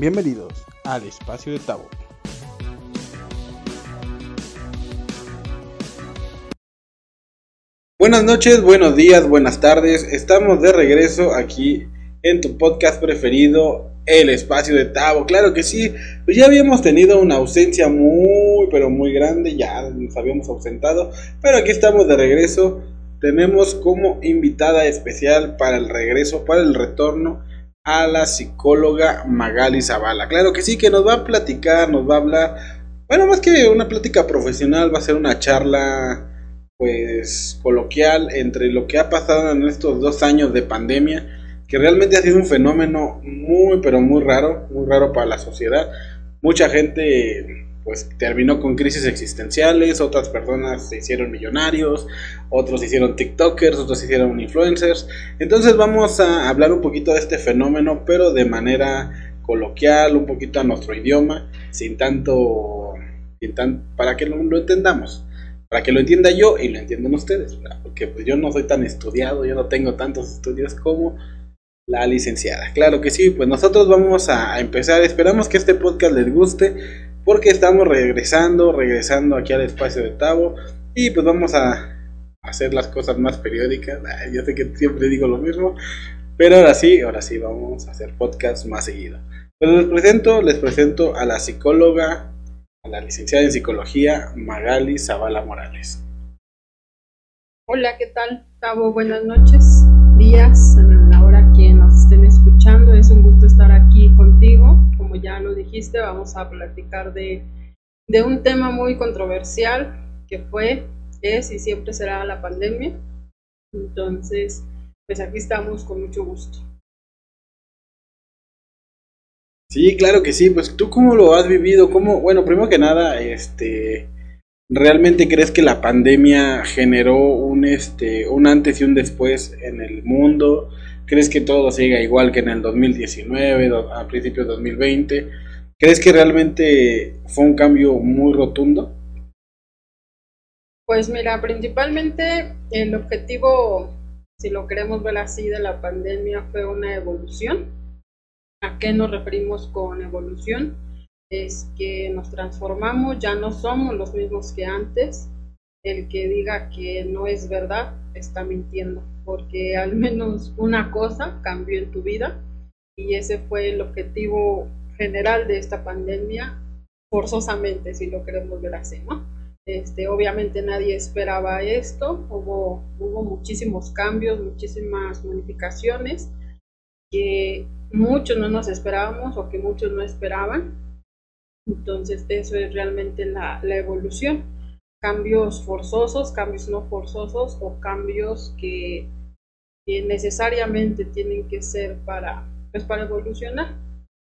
Bienvenidos al espacio de Tabo. Buenas noches, buenos días, buenas tardes. Estamos de regreso aquí en tu podcast preferido, El Espacio de Tabo. Claro que sí, pues ya habíamos tenido una ausencia muy, pero muy grande, ya nos habíamos ausentado, pero aquí estamos de regreso. Tenemos como invitada especial para el regreso, para el retorno, a la psicóloga Magali Zavala. Claro que sí, que nos va a platicar, nos va a hablar, bueno, más que una plática profesional, va a ser una charla pues coloquial entre lo que ha pasado en estos dos años de pandemia, que realmente ha sido un fenómeno muy pero muy raro, muy raro para la sociedad. Mucha gente pues terminó con crisis existenciales, otras personas se hicieron millonarios, otros se hicieron TikTokers, otros se hicieron influencers. Entonces vamos a hablar un poquito de este fenómeno, pero de manera coloquial, un poquito a nuestro idioma, sin tanto, sin tan, para que lo, entendamos para que lo entienda yo y lo entiendan ustedes, porque pues yo no soy tan estudiado, yo no tengo tantos estudios como la licenciada. Claro que sí, pues nosotros vamos a empezar, esperamos que este podcast les guste, porque estamos regresando, regresando aquí al espacio de Tavo, y pues vamos a hacer las cosas más periódicas, yo sé que siempre digo lo mismo, pero ahora sí, ahora sí vamos a hacer podcast más seguido. Pues les presento, les presento a la psicóloga a la licenciada en psicología Magali Zavala Morales. Hola, ¿qué tal? Cabo, buenas noches, días, en la hora que nos estén Es un gusto estar aquí contigo. Como ya lo dijiste, vamos a platicar de, de un tema muy controversial que fue, es y siempre será la pandemia. Entonces, pues aquí estamos con mucho gusto. Sí, claro que sí. Pues tú cómo lo has vivido, cómo, bueno, primero que nada, este, ¿realmente crees que la pandemia generó un, este, un antes y un después en el mundo? ¿Crees que todo siga igual que en el 2019, a principios de 2020? ¿Crees que realmente fue un cambio muy rotundo? Pues mira, principalmente el objetivo, si lo queremos ver así, de la pandemia fue una evolución ¿A qué nos referimos con evolución? Es que nos transformamos, ya no somos los mismos que antes. El que diga que no es verdad está mintiendo, porque al menos una cosa cambió en tu vida y ese fue el objetivo general de esta pandemia, forzosamente, si lo queremos ver así, ¿no? Este, obviamente nadie esperaba esto, hubo, hubo muchísimos cambios, muchísimas modificaciones que muchos no nos esperábamos o que muchos no esperaban. Entonces eso es realmente la, evolución. Cambios forzosos, cambios no forzosos o cambios que, necesariamente tienen que ser para, pues para evolucionar.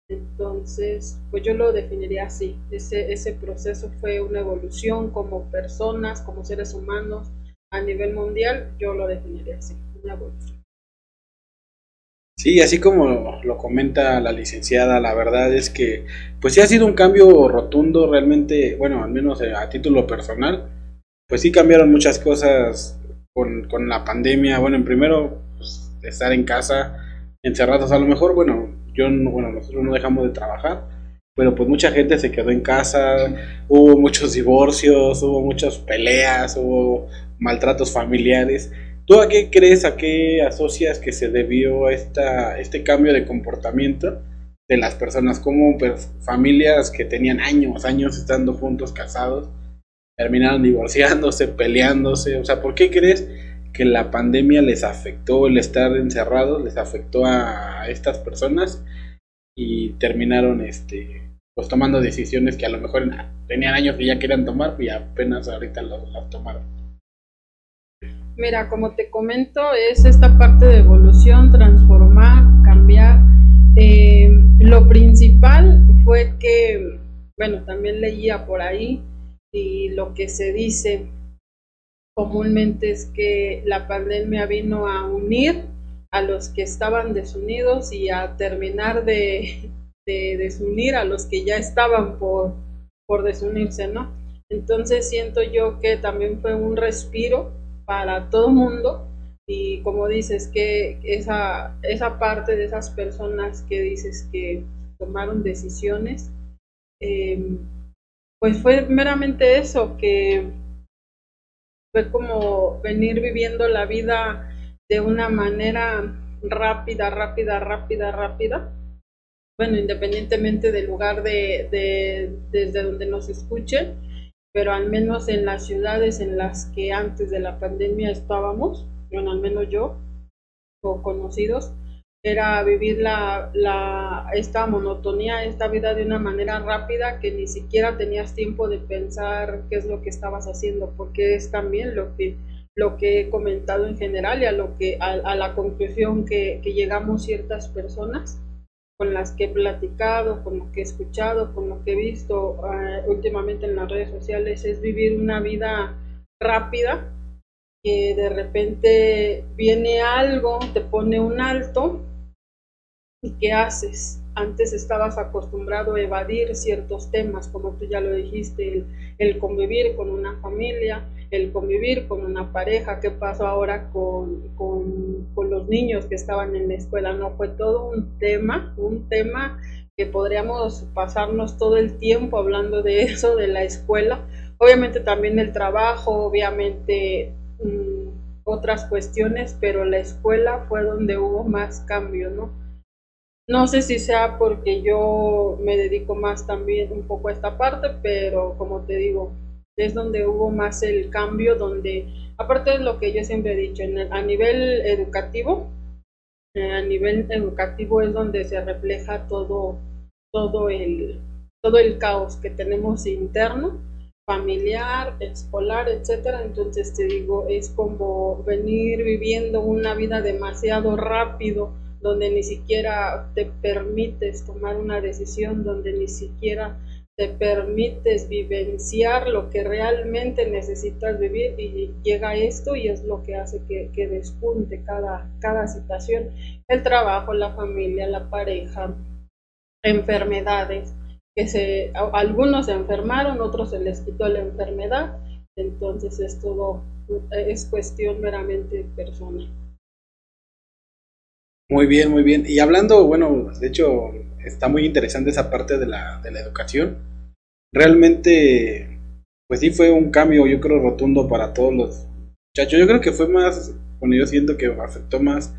Entonces, pues yo lo definiría así. Ese, ese proceso fue una evolución como personas, como seres humanos a nivel mundial. Yo lo definiría así, una evolución. Sí, así como lo comenta la licenciada, la verdad es que pues sí ha sido un cambio rotundo realmente, bueno, al menos eh, a título personal, pues sí cambiaron muchas cosas con, con la pandemia, bueno, en primero pues, estar en casa encerrados, a lo mejor, bueno, yo no, bueno, nosotros no dejamos de trabajar, pero pues mucha gente se quedó en casa, hubo muchos divorcios, hubo muchas peleas, hubo maltratos familiares, ¿Tú a qué crees, a qué asocias que se debió esta, este cambio de comportamiento de las personas? Como familias que tenían años, años estando juntos, casados, terminaron divorciándose, peleándose. O sea, ¿por qué crees que la pandemia les afectó, el estar encerrados, les afectó a estas personas y terminaron este pues tomando decisiones que a lo mejor tenían años que ya querían tomar y apenas ahorita las tomaron? Mira, como te comento, es esta parte de evolución, transformar, cambiar. Eh, lo principal fue que, bueno, también leía por ahí y lo que se dice comúnmente es que la pandemia vino a unir a los que estaban desunidos y a terminar de, desunir a los que ya estaban por, por desunirse, ¿no? Entonces siento yo que también fue un respiro para todo mundo y como dices que esa, esa parte de esas personas que dices que tomaron decisiones, em, pues fue meramente eso, que fue como venir viviendo la vida de una manera rápida, rápida, rápida, rápida. Bueno, independientemente del lugar de, desde donde nos escuchen, pero al menos en las ciudades en las que antes de la pandemia estábamos, bueno, al menos yo, o conocidos, era vivir la, la, esta monotonía, esta vida de una manera rápida que ni siquiera tenías tiempo de pensar qué es lo que estabas haciendo, porque es también lo que, lo que he comentado en general y a, lo que, a, la conclusión que, que, llegamos ciertas personas con las que he platicado, con lo que he escuchado, con lo que he visto eh, últimamente en las redes sociales, es vivir una vida rápida, que de repente viene algo, te pone un alto ¿Y qué haces? Antes estabas acostumbrado a evadir ciertos temas, como tú ya lo dijiste, el, convivir con una familia, el convivir con una pareja, qué pasó ahora con, los niños que estaban en la escuela, no fue todo un tema, un tema que podríamos pasarnos todo el tiempo hablando de eso, de la escuela, obviamente también el trabajo, obviamente mm, otras cuestiones, pero la escuela fue donde hubo más cambio, ¿no? No sé si sea porque yo me dedico más también un poco a esta parte, pero como te digo, es donde hubo más el cambio, donde, aparte de lo que yo siempre he dicho, a nivel educativo, eh, a nivel educativo es donde se refleja todo, todo, el, todo el caos que tenemos interno, familiar, escolar, etcétera. Entonces te digo, es como venir viviendo una vida demasiado rápido donde ni siquiera te permites tomar una decisión, donde ni siquiera te permites vivenciar lo que realmente necesitas vivir y llega esto y es lo que hace que, que despunte cada, cada situación, el trabajo, la familia, la pareja, enfermedades, que se, algunos se enfermaron, otros se les quitó la enfermedad, entonces es todo, es cuestión meramente personal. Muy bien, muy bien. Y hablando, bueno, de hecho, está muy interesante esa parte de la, de la educación. Realmente, pues sí fue un cambio, yo creo, rotundo para todos los muchachos. Yo creo que fue más, bueno, yo siento que afectó más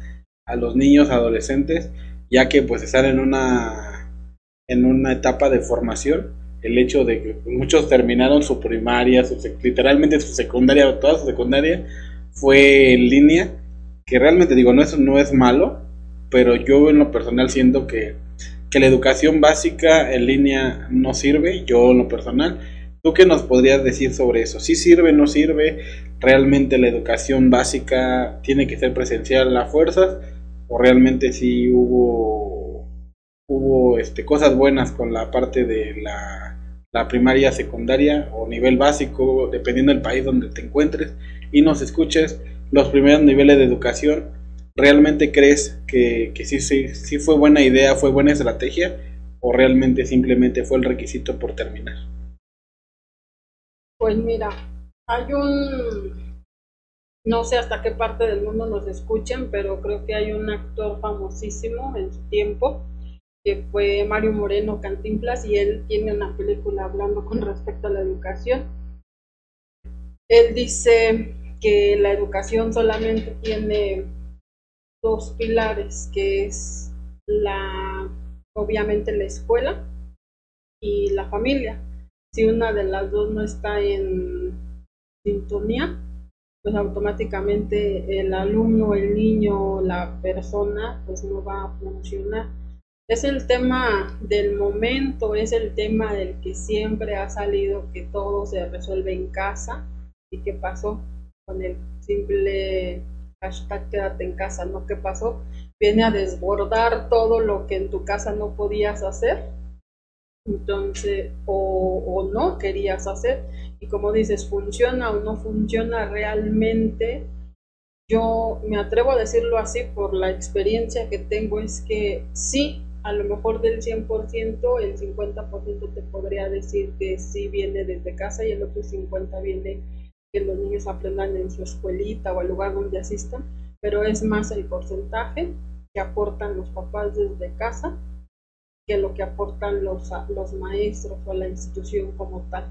a los niños, adolescentes, ya que pues están en una, en una etapa de formación. El hecho de que muchos terminaron su primaria, su, literalmente su secundaria, toda su secundaria fue en línea, que realmente digo, no es, no es malo, pero yo en lo personal siento que, la educación básica en línea no sirve, yo en lo personal. ¿Tú qué nos podrías decir sobre eso? ¿Sí sirve, no sirve? ¿Realmente la educación básica tiene que ser presencial a fuerzas? ¿O realmente sí hubo, hubo este, cosas buenas con la parte de la, la primaria, secundaria o nivel básico, dependiendo del país donde te encuentres y nos escuches los primeros niveles de educación? ¿Realmente crees que, sí, sí, sí fue buena idea, fue buena estrategia? ¿O realmente simplemente fue el requisito por terminar? Pues mira, hay un, no sé hasta qué parte del mundo nos escuchen, pero creo que hay un actor famosísimo en su tiempo, que fue Mario Moreno Cantinflas, y él tiene una película hablando con respecto a la educación. Él dice que la educación solamente tiene dos pilares, que es la, obviamente la escuela y la familia. Si una de las dos no está en sintonía, pues automáticamente el alumno, el niño, la persona, pues no va a funcionar. Es el tema del momento, es el tema del que siempre ha salido que todo se resuelve en casa y qué pasó con el simple hashtag quédate en casa, ¿no? ¿Qué pasó? Viene a desbordar todo lo que en tu casa no podías hacer, entonces, o, o no querías hacer, y como dices, funciona o no funciona realmente, yo me atrevo a decirlo así por la experiencia que tengo, es que sí, a lo mejor del 100%, el 50% te podría decir que sí viene desde casa y el otro 50% viene que los niños aprendan en su escuelita o el lugar donde asistan, pero es más el porcentaje que aportan los papás desde casa que lo que aportan los, los maestros o la institución como tal.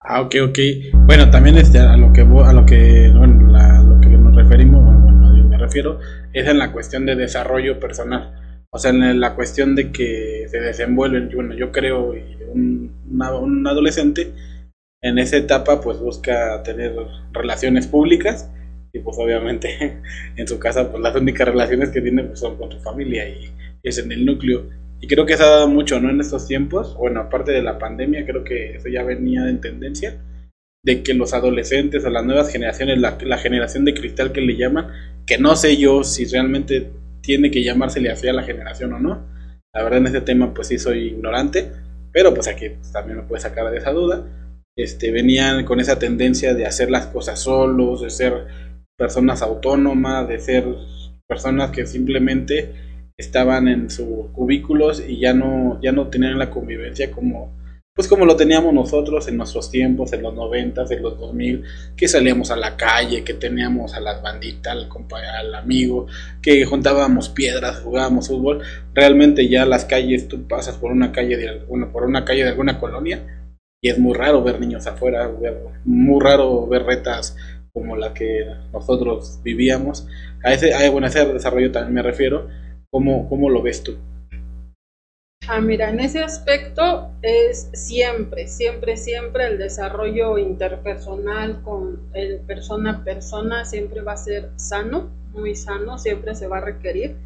Ah, ok, ok. Bueno, también este, a lo que a lo que bueno, la, lo que nos referimos, bueno, me refiero, es en la cuestión de desarrollo personal. O sea, en la cuestión de que se desenvuelven, bueno, yo creo, un, un adolescente en esa etapa pues busca tener relaciones públicas y pues obviamente en su casa pues las únicas relaciones que tiene pues son con su familia y es en el núcleo. Y creo que se ha dado mucho no en estos tiempos bueno aparte de la pandemia creo que eso ya venía en tendencia de que los adolescentes o las nuevas generaciones la, la generación de cristal que le llaman que no sé yo si realmente tiene que llamársele así a la generación o no. La verdad en ese tema pues sí soy ignorante pero pues aquí pues, también me puede sacar de esa duda este, venían con esa tendencia de hacer las cosas solos, de ser personas autónomas, de ser personas que simplemente estaban en sus cubículos y ya no, ya no tenían la convivencia como, pues como lo teníamos nosotros en nuestros tiempos, en los noventas, en los 2000, que salíamos a la calle, que teníamos a las banditas, al, al amigo, que juntábamos piedras, jugábamos fútbol. Realmente ya las calles, tú pasas por una calle de por una calle de alguna colonia y es muy raro ver niños afuera, muy raro ver retas como la que nosotros vivíamos. A ese, a, bueno, ese desarrollo también me refiero. ¿Cómo, ¿Cómo lo ves tú? Ah, mira, en ese aspecto es siempre, siempre, siempre el desarrollo interpersonal con el persona a persona siempre va a ser sano, muy sano, siempre se va a requerir.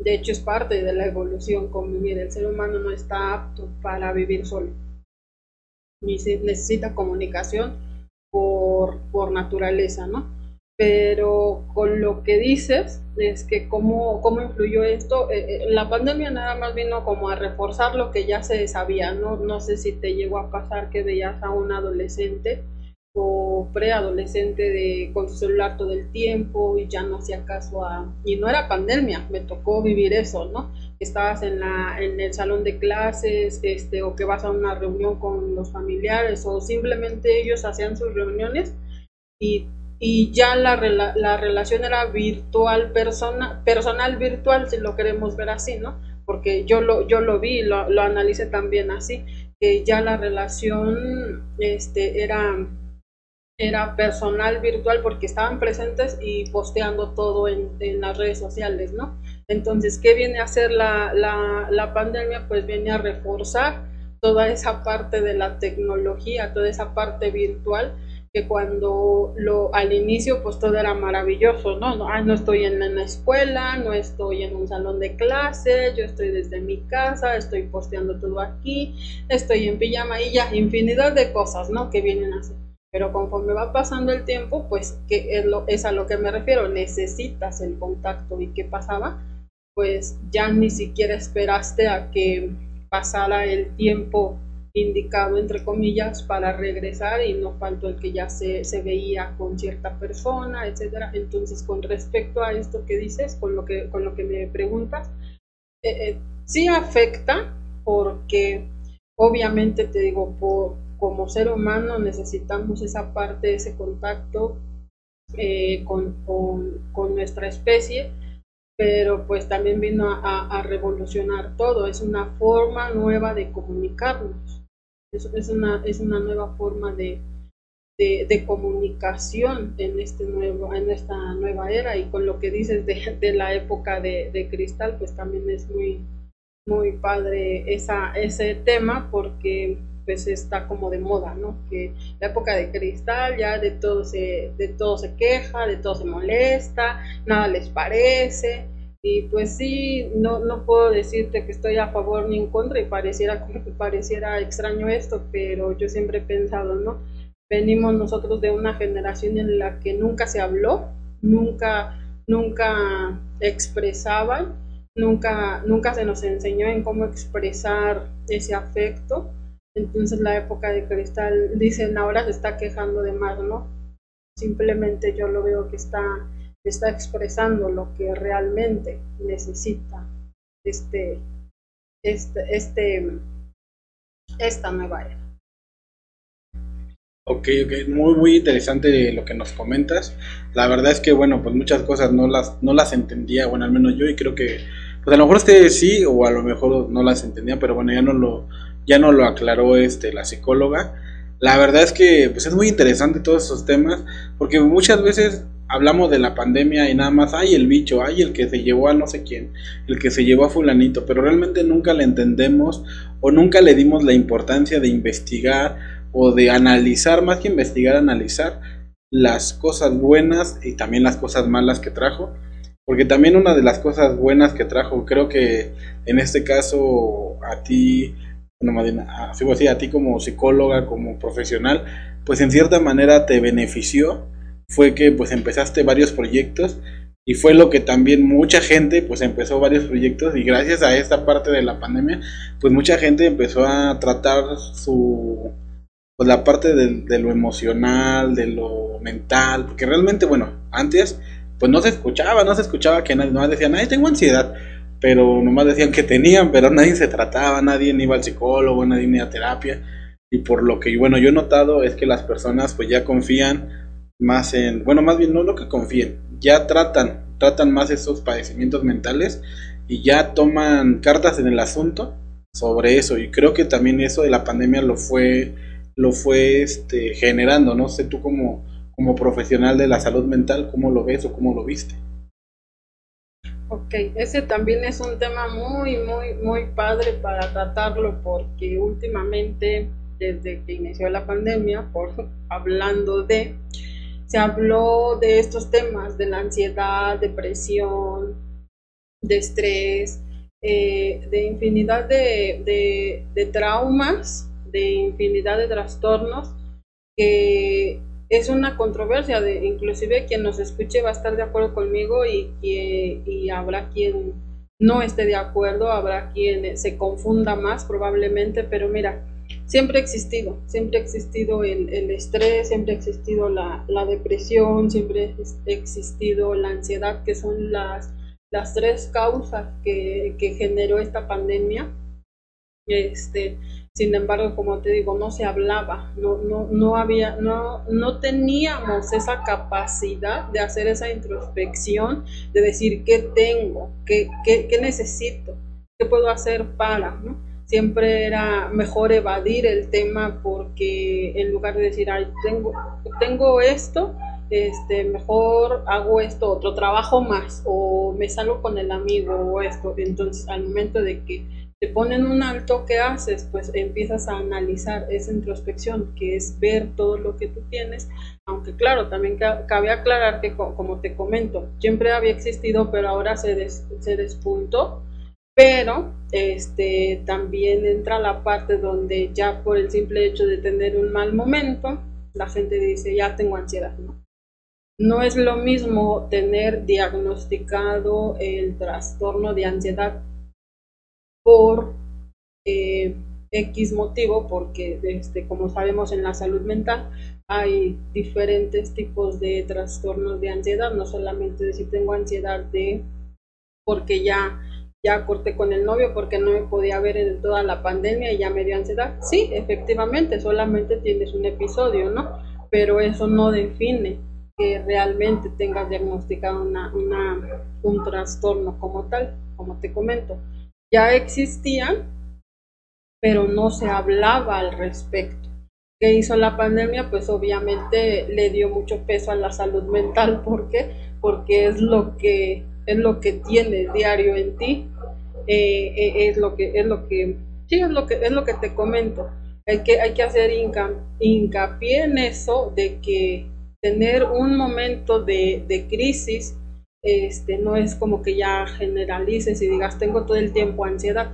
De hecho, es parte de la evolución convivir. El ser humano no está apto para vivir solo necesita comunicación por, por naturaleza, ¿no? Pero con lo que dices, es que cómo, cómo influyó esto, eh, eh, la pandemia nada más vino como a reforzar lo que ya se sabía, ¿no? No sé si te llegó a pasar que veías a un adolescente o preadolescente de, con su celular todo el tiempo y ya no hacía caso a... Y no era pandemia, me tocó vivir eso, ¿no? Estabas en, la, en el salón de clases este, o que vas a una reunión con los familiares o simplemente ellos hacían sus reuniones y, y ya la, la relación era virtual, persona, personal virtual, si lo queremos ver así, ¿no? Porque yo lo, yo lo vi, lo, lo analicé también así, que ya la relación este, era era personal virtual porque estaban presentes y posteando todo en, las redes sociales, ¿no? Entonces, ¿qué viene a hacer la, la, pandemia? Pues viene a reforzar toda esa parte de la tecnología, toda esa parte virtual que cuando lo al inicio pues todo era maravilloso, ¿no? No, ah, no estoy en la escuela, no estoy en un salón de clase, yo estoy desde mi casa, estoy posteando todo aquí, estoy en pijama y ya, infinidad de cosas, ¿no? Que vienen así. Pero conforme va pasando el tiempo, pues que es, lo, es a lo que me refiero, necesitas el contacto. ¿Y qué pasaba? Pues ya ni siquiera esperaste a que pasara el tiempo indicado, entre comillas, para regresar y no faltó el que ya se, se veía con cierta persona, etcétera. Entonces, con respecto a esto que dices, con lo que, con lo que me preguntas, eh, eh, sí afecta porque obviamente te digo, como ser humano necesitamos esa parte, ese contacto eh, con, nuestra especie, pero pues también vino a, revolucionar todo, es una forma nueva de comunicarnos, es, es, una, es una nueva forma de, de, comunicación en, este nuevo, en esta nueva era y con lo que dices de, de la época de, de, cristal, pues también es muy, muy padre esa, ese tema porque pues está como de moda, ¿no? Que la época de cristal ya de todo se, de todo se queja, de todo se molesta, nada les parece. Y pues sí, no, no puedo decirte que estoy a favor ni en contra y pareciera pareciera extraño esto, pero yo siempre he pensado, ¿no? Venimos nosotros de una generación en la que nunca se habló, nunca, nunca expresaban, nunca, nunca se nos enseñó en cómo expresar ese afecto entonces la época de cristal, dicen, ahora se está quejando de más, ¿no? Simplemente yo lo veo que está, está expresando lo que realmente necesita este, este, este, esta nueva era. Ok, ok, muy, muy interesante lo que nos comentas. La verdad es que, bueno, pues muchas cosas no las, no las entendía, bueno, al menos yo, y creo que pues a lo mejor ustedes sí o a lo mejor no las entendían, pero bueno, ya no lo, ya no lo aclaró este, la psicóloga. La verdad es que pues es muy interesante todos esos temas, porque muchas veces hablamos de la pandemia y nada más, hay el bicho, hay el que se llevó a no sé quién, el que se llevó a fulanito, pero realmente nunca le entendemos o nunca le dimos la importancia de investigar o de analizar, más que investigar, analizar las cosas buenas y también las cosas malas que trajo. Porque también una de las cosas buenas que trajo, creo que en este caso a ti, a, a ti como psicóloga, como profesional, pues en cierta manera te benefició fue que pues empezaste varios proyectos y fue lo que también mucha gente pues empezó varios proyectos y gracias a esta parte de la pandemia pues mucha gente empezó a tratar su pues la parte de, lo emocional de lo mental porque realmente bueno antes pues no se escuchaba no se escuchaba que nadie nomás decían ay tengo ansiedad pero nomás decían que tenían pero nadie se trataba nadie iba al psicólogo nadie ni a terapia y por lo que bueno yo he notado es que las personas pues ya confían más en, bueno, más bien no lo que confíen, ya tratan, tratan más esos padecimientos mentales y ya toman cartas en el asunto sobre eso y creo que también eso de la pandemia lo fue lo fue este generando, no sé tú como como profesional de la salud mental, cómo lo ves o cómo lo viste. Ok, ese también es un tema muy, muy, muy padre para tratarlo porque últimamente, desde que inició la pandemia, por hablando de, se habló de estos temas, de la ansiedad, depresión, de estrés, eh, de infinidad de, traumas, de infinidad de trastornos, que es una controversia, de, inclusive quien nos escuche va a estar de acuerdo conmigo y, y habrá quien no esté de acuerdo, habrá quien se confunda más probablemente, pero mira, siempre ha existido, siempre ha existido el, estrés, siempre ha existido la, depresión, siempre ha existido la ansiedad, que son las, las tres causas que, generó esta pandemia. Este, sin embargo, como te digo, no se hablaba, no, no, no había, no, no teníamos esa capacidad de hacer esa introspección, de decir qué tengo, qué, qué, qué necesito, qué puedo hacer para, ¿no? Siempre era mejor evadir el tema porque en lugar de decir, ay, tengo, tengo esto, este, mejor hago esto, otro trabajo más, o me salgo con el amigo, o esto. Entonces, al momento de que te ponen un alto, ¿qué haces? Pues empiezas a analizar esa introspección, que es ver todo lo que tú tienes, aunque claro, también cabe aclarar que, como te comento, siempre había existido, pero ahora se, se despuntó pero este, también entra la parte donde ya por el simple hecho de tener un mal momento, la gente dice, ya tengo ansiedad, ¿no? No es lo mismo tener diagnosticado el trastorno de ansiedad por eh, X motivo, porque este, como sabemos en la salud mental hay diferentes tipos de trastornos de ansiedad, no solamente decir tengo ansiedad de porque ya ya corté con el novio porque no me podía ver en toda la pandemia y ya me dio ansiedad. Sí, efectivamente, solamente tienes un episodio, ¿no? Pero eso no define que realmente tengas diagnosticado una, un trastorno como tal, como te comento. Ya existían, pero no se hablaba al respecto. ¿Qué hizo la pandemia? Pues obviamente le dio mucho peso a la salud mental. ¿Por qué? Porque es lo que es lo que tienes diario en ti, eh, eh, es lo que, es lo que, sí, es lo que, es lo que te comento. Hay que, hay que hacer hincapié en eso de que tener un momento de, de crisis este, no es como que ya generalices y digas tengo todo el tiempo ansiedad.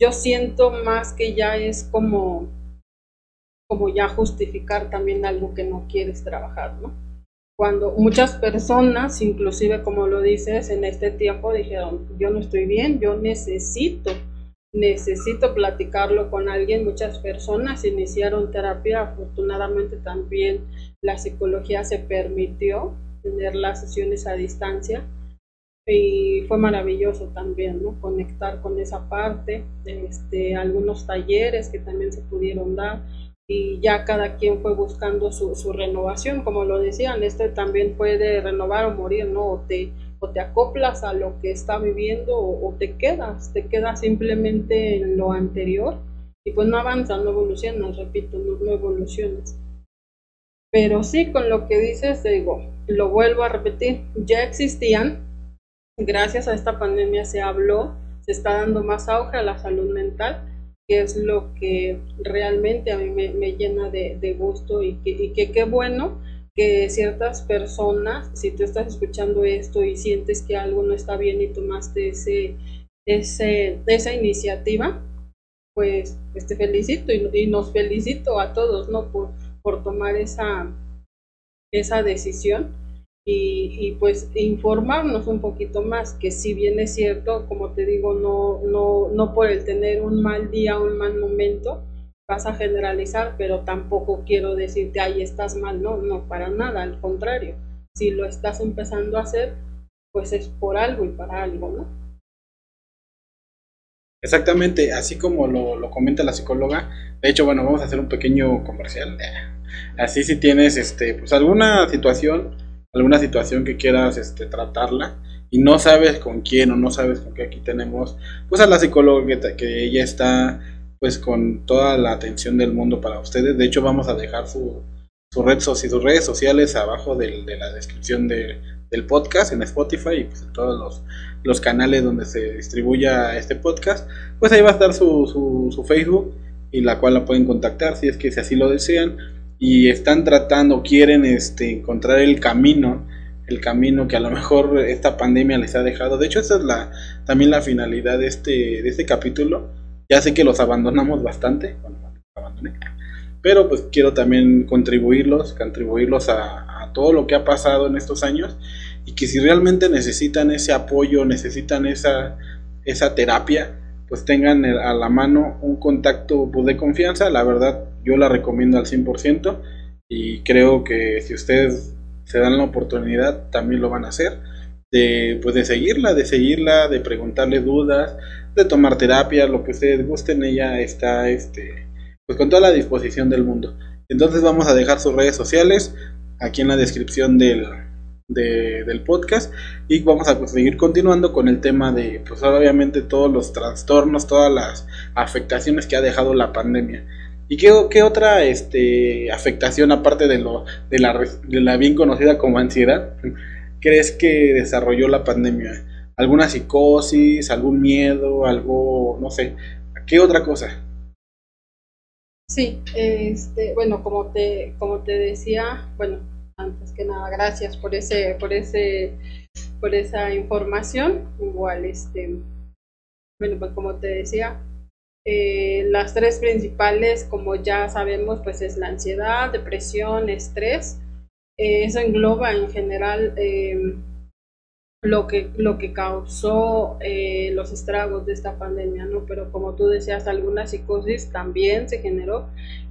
Yo siento más que ya es como, como ya justificar también algo que no quieres trabajar, ¿no? Cuando muchas personas, inclusive como lo dices, en este tiempo dijeron, yo no estoy bien, yo necesito, necesito platicarlo con alguien. Muchas personas iniciaron terapia, afortunadamente también la psicología se permitió tener las sesiones a distancia y fue maravilloso también, ¿no? Conectar con esa parte, este, algunos talleres que también se pudieron dar y ya cada quien fue buscando su, renovación, como lo decían, este también puede renovar o morir, ¿no? O te, o te acoplas a lo que está viviendo o, te quedas, te quedas simplemente en lo anterior y pues no avanzas, no evolucionas, repito, no, evolucionas. Pero sí, con lo que dices, digo, lo vuelvo a repetir, ya existían, gracias a esta pandemia se habló, se está dando más auge a la salud mental, que es lo que realmente a mí me, llena de, gusto y que, y que qué bueno que ciertas personas, si tú estás escuchando esto y sientes que algo no está bien y tomaste ese, ese, esa iniciativa, pues, pues te felicito y, nos felicito a todos, ¿no? Por, por tomar esa, esa decisión y, pues informarnos un poquito más, que si bien es cierto, como te digo, no, no, no por el tener un mal día, un mal momento, vas a generalizar, pero tampoco quiero decirte, ahí estás mal, no, no, para nada, al contrario, si lo estás empezando a hacer, pues es por algo y para algo, ¿no? Exactamente, así como lo, comenta la psicóloga, de hecho, bueno, vamos a hacer un pequeño comercial, así si tienes, este, pues alguna situación, alguna situación que quieras, este, tratarla, y no sabes con quién o no sabes con qué aquí tenemos, pues a la psicóloga que, que ella está pues con toda la atención del mundo para ustedes. De hecho, vamos a dejar su, su red y sus redes sociales abajo de la descripción del podcast en Spotify y pues en todos los, canales donde se distribuya este podcast. Pues ahí va a estar su, su, Facebook y la cual la pueden contactar si es que si así lo desean y están tratando, quieren este, encontrar el camino el camino que a lo mejor esta pandemia les ha dejado. De hecho, esa es la, también la finalidad de este, de este capítulo, ya sé que los abandonamos bastante, bueno, pero pues quiero también contribuirlos, contribuirlos a, todo lo que ha pasado en estos años y que si realmente necesitan ese apoyo, necesitan esa, esa terapia, pues tengan a la mano un contacto pues, de confianza, la verdad yo la recomiendo al 100% y creo que si ustedes se dan la oportunidad también lo van a hacer de, pues de seguirla, de seguirla, de preguntarle dudas, de tomar terapia, lo que ustedes gusten, ella está este, pues con toda la disposición del mundo. Entonces vamos a dejar sus redes sociales aquí en la descripción del, del podcast y vamos a seguir continuando con el tema de pues obviamente todos los trastornos, todas las afectaciones que ha dejado la pandemia. ¿Y qué, otra este, afectación aparte de, lo, la, de la bien conocida como ansiedad crees que desarrolló la pandemia? ¿Alguna psicosis, algún miedo, algo, no sé, qué otra cosa? Sí, este, bueno, como te, como te decía, bueno, antes que nada, gracias por ese, por ese, por esa información. Igual, este, bueno, pues como te decía, eh, las tres principales, como ya sabemos, pues es la ansiedad, depresión, estrés. Eh, eso engloba en general eh, lo que, lo que causó eh, los estragos de esta pandemia, ¿no? Pero como tú decías, alguna psicosis también se generó.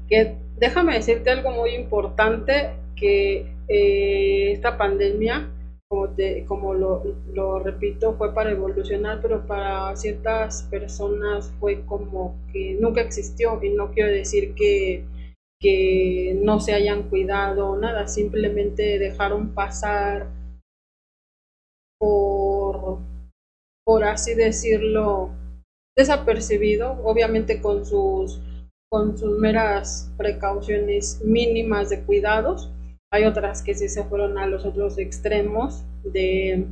Que déjame decirte algo muy importante, que esta pandemia, como, te, como lo, lo, repito, fue para evolucionar, pero para ciertas personas fue como que nunca existió, y no quiero decir que que no se hayan cuidado, nada, simplemente dejaron pasar por, por así decirlo, desapercibido, obviamente con sus, con sus meras precauciones mínimas de cuidados. Hay otras que sí se fueron a los otros extremos de,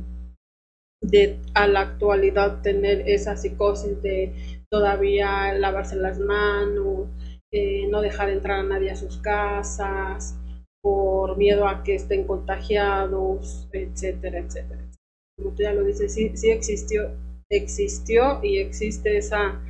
a la actualidad tener esa psicosis de todavía lavarse las manos, eh, no dejar entrar a nadie a sus casas, por miedo a que estén contagiados, etcétera, etcétera. Como tú ya lo dices, sí, sí existió, existió y existe esa,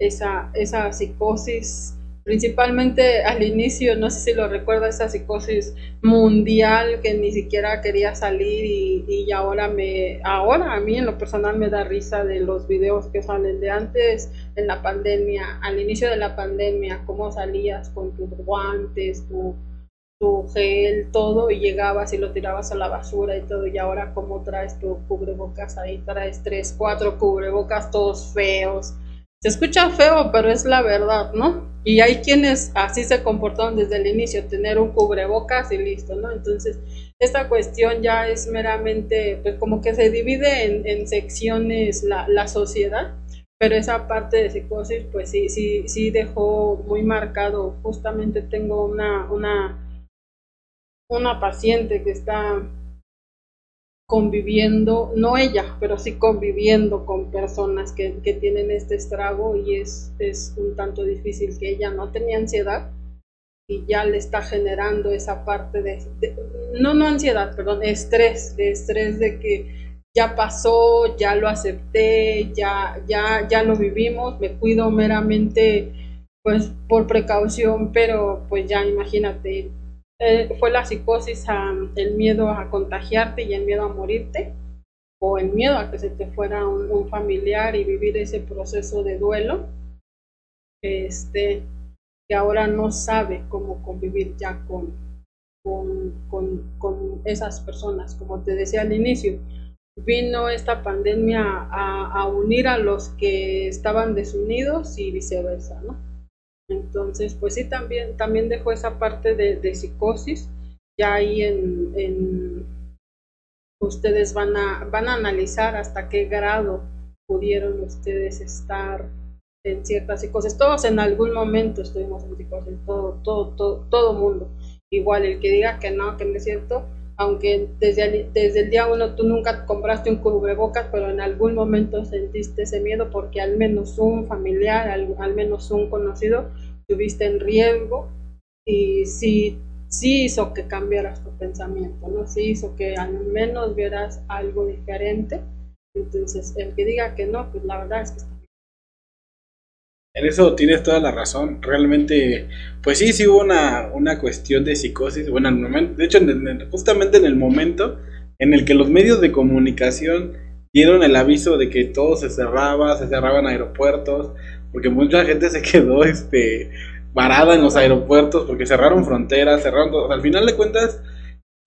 esa, esa psicosis, principalmente al inicio, no sé si lo recuerda, esa psicosis mundial que ni siquiera quería salir y, ahora me, ahora a mí en lo personal me da risa de los videos que salen de antes en la pandemia, al inicio de la pandemia, cómo salías con tus guantes, tu tu gel, todo, y llegabas y lo tirabas a la basura y todo, y ahora como traes tu cubrebocas ahí, traes tres, cuatro cubrebocas todos feos. Se escucha feo, pero es la verdad, ¿no? Y hay quienes así se comportaron desde el inicio, tener un cubrebocas y listo, ¿no? Entonces, esta cuestión ya es meramente, pues como que se divide en, secciones la, la, sociedad, pero esa parte de psicosis, pues sí, sí, sí dejó muy marcado. Justamente tengo una, una, una paciente que está conviviendo, no ella, pero sí conviviendo con personas que, que tienen este estrago y es, es un tanto difícil que ella no tenía ansiedad y ya le está generando esa parte de, no, no ansiedad, perdón, estrés, de estrés de que ya pasó, ya lo acepté, ya, ya, ya lo vivimos, me cuido meramente pues por precaución, pero pues ya imagínate, eh, fue la psicosis, el miedo a contagiarte y el miedo a morirte, o el miedo a que se te fuera un, familiar y vivir ese proceso de duelo. Este, que ahora no sabe cómo convivir ya con, con, esas personas. Como te decía al inicio, vino esta pandemia a, unir a los que estaban desunidos y viceversa, ¿no? Entonces, pues sí, también, también dejó esa parte de, psicosis. Ya ahí en, ustedes van a, van a analizar hasta qué grado pudieron ustedes estar en ciertas psicosis. Todos en algún momento estuvimos en psicosis, todo, todo, todo, todo mundo. Igual el que diga que no, que no es cierto, aunque desde el, desde el día uno tú nunca compraste un cubrebocas, pero en algún momento sentiste ese miedo porque al menos un familiar, al, menos un conocido, tuviste en riesgo y sí, sí hizo que cambiaras tu pensamiento, ¿no? Sí hizo que al menos vieras algo diferente. Entonces, el que diga que no, pues la verdad es que está en eso tienes toda la razón. Realmente, pues sí, sí hubo una, una cuestión de psicosis. Bueno, de hecho, justamente en el momento en el que los medios de comunicación dieron el aviso de que todo se cerraba, se cerraban aeropuertos, porque mucha gente se quedó este, varada en los aeropuertos porque cerraron fronteras, cerraron todo. al final de cuentas,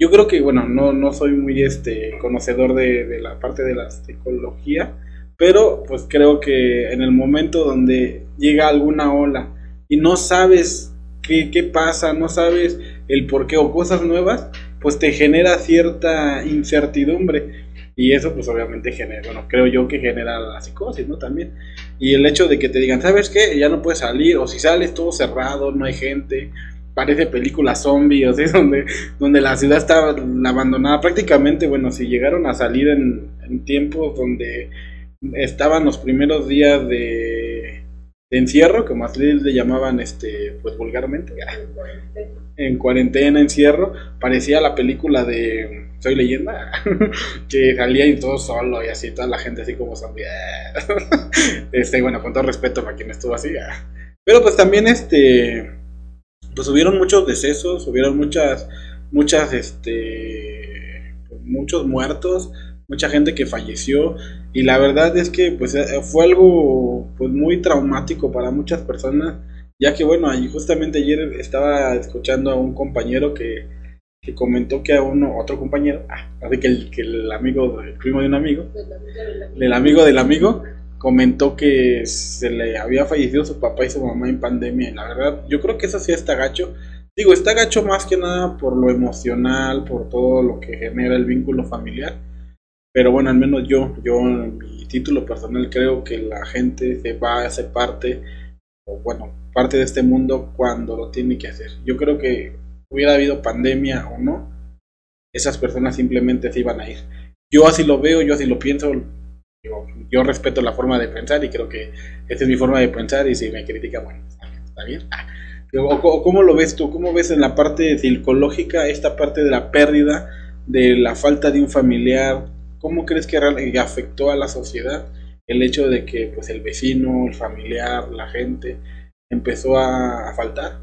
yo creo que, bueno, no, no soy muy este, conocedor de, de la parte de la psicología pero pues creo que en el momento donde llega alguna ola y no sabes qué, qué pasa, no sabes el por qué o cosas nuevas, pues te genera cierta incertidumbre. Y eso pues obviamente genera, bueno, creo yo que genera la psicosis, ¿no? También. Y el hecho de que te digan, ¿sabes qué? Ya no puedes salir, o si sales todo cerrado, no hay gente, parece película zombie, o sea, donde, donde la ciudad está abandonada. Prácticamente, bueno, si llegaron a salir en, en tiempos donde estaban los primeros días de, encierro, como así le llamaban este, pues vulgarmente, en cuarentena, encierro, parecía la película de Soy leyenda, que salía y todo solo y así, toda la gente así como zombie. este, bueno, con todo respeto para quien estuvo así. Pero pues también este pues hubieron muchos decesos, hubieron muchas muchas este pues, muchos muertos, mucha gente que falleció y la verdad es que pues eh, fue algo pues muy traumático para muchas personas ya que bueno justamente ayer estaba escuchando a un compañero que, que comentó que a uno otro compañero ah, que el, que el amigo el primo de un amigo. del amigo del amigo comentó que se le había fallecido su papá y su mamá en pandemia. Y la verdad yo creo que eso sí está gacho. Digo está gacho más que nada por lo emocional por todo lo que genera el vínculo familiar pero bueno, al menos yo, yo en mi título personal creo que la gente se va a hacer parte, o bueno, parte de este mundo cuando lo tiene que hacer. Yo creo que hubiera habido pandemia o no, esas personas simplemente se iban a ir. Yo así lo veo, yo así lo pienso, yo, respeto la forma de pensar y creo que esta es mi forma de pensar y si me critica, bueno, está bien. O, ¿Cómo lo ves tú? ¿Cómo ves en la parte psicológica esta parte de la pérdida, de la falta de un familiar, ¿Cómo crees que afectó a la sociedad el hecho de que pues el vecino, el familiar, la gente empezó a, faltar?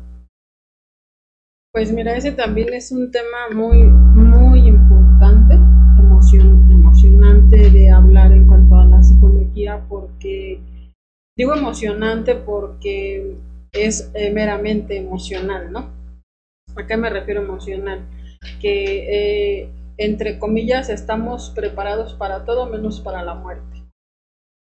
Pues mira, ese también es un tema muy, muy importante, emocionante de hablar en cuanto a la psicología, porque digo emocionante porque es eh, meramente emocional, ¿no? ¿A qué me refiero emocional? Que eh, entre comillas, estamos preparados para todo menos para la muerte,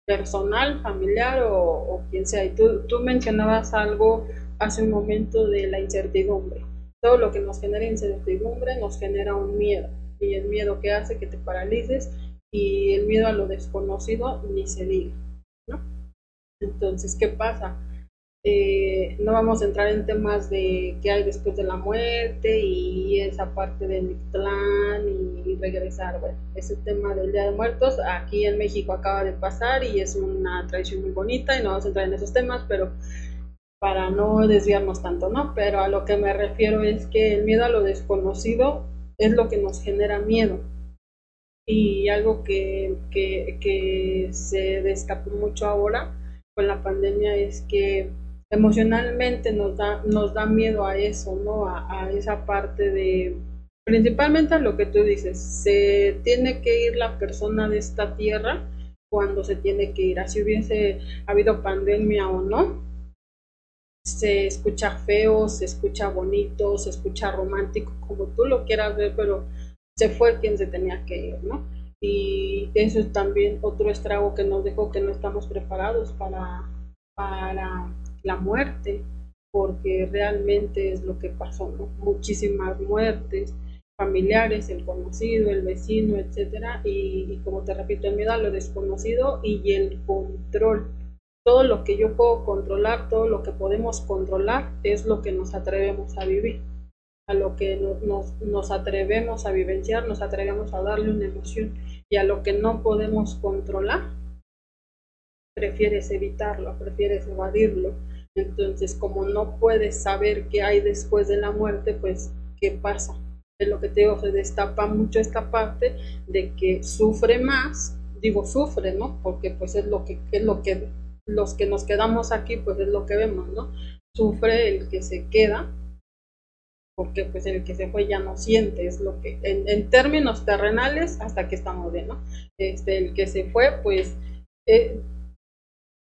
personal, familiar o, quien sea. Y tú, tú mencionabas algo hace un momento de la incertidumbre. todo lo que nos genera incertidumbre nos genera un miedo y el miedo que hace que te paralices y el miedo a lo desconocido ni se diga, ¿no? Entonces, ¿qué pasa? Eh, no vamos a entrar en temas de qué hay después de la muerte y esa parte del plan y regresar. Bueno, ese tema del Día de Muertos aquí en México acaba de pasar y es una tradición muy bonita y no vamos a entrar en esos temas, pero para no desviarnos tanto, ¿no? Pero a lo que me refiero es que el miedo a lo desconocido es lo que nos genera miedo. Y algo que, que, que se destapó mucho ahora con la pandemia es que emocionalmente nos da, nos da miedo a eso, ¿no? A, esa parte de, principalmente a lo que tú dices, se tiene que ir la persona de esta tierra cuando se tiene que ir, así hubiese habido pandemia o no, se escucha feo, se escucha bonito, se escucha romántico, como tú lo quieras ver, pero se fue quien se tenía que ir, ¿no? Y eso es también otro estrago que nos dejó que no estamos preparados para, para la muerte, porque realmente es lo que pasó, ¿no? Muchísimas muertes familiares, el conocido, el vecino, etcétera, y, como te repito, el miedo a lo desconocido y el control. Todo lo que yo puedo controlar, todo lo que podemos controlar es lo que nos atrevemos a vivir, a lo que nos, nos atrevemos a vivenciar, nos atrevemos a darle una emoción y a lo que no podemos controlar, prefieres evitarlo, prefieres evadirlo. Entonces, como no puedes saber qué hay después de la muerte, pues, ¿qué pasa? Es lo que te digo, se destapa mucho esta parte de que sufre más, digo sufre, ¿no? Porque pues es lo que, es lo que los que nos quedamos aquí, pues es lo que vemos, ¿no? Sufre el que se queda, porque pues el que se fue ya no siente, es lo que, en, términos terrenales, hasta que estamos bien, ¿no? Este, el que se fue, pues eh,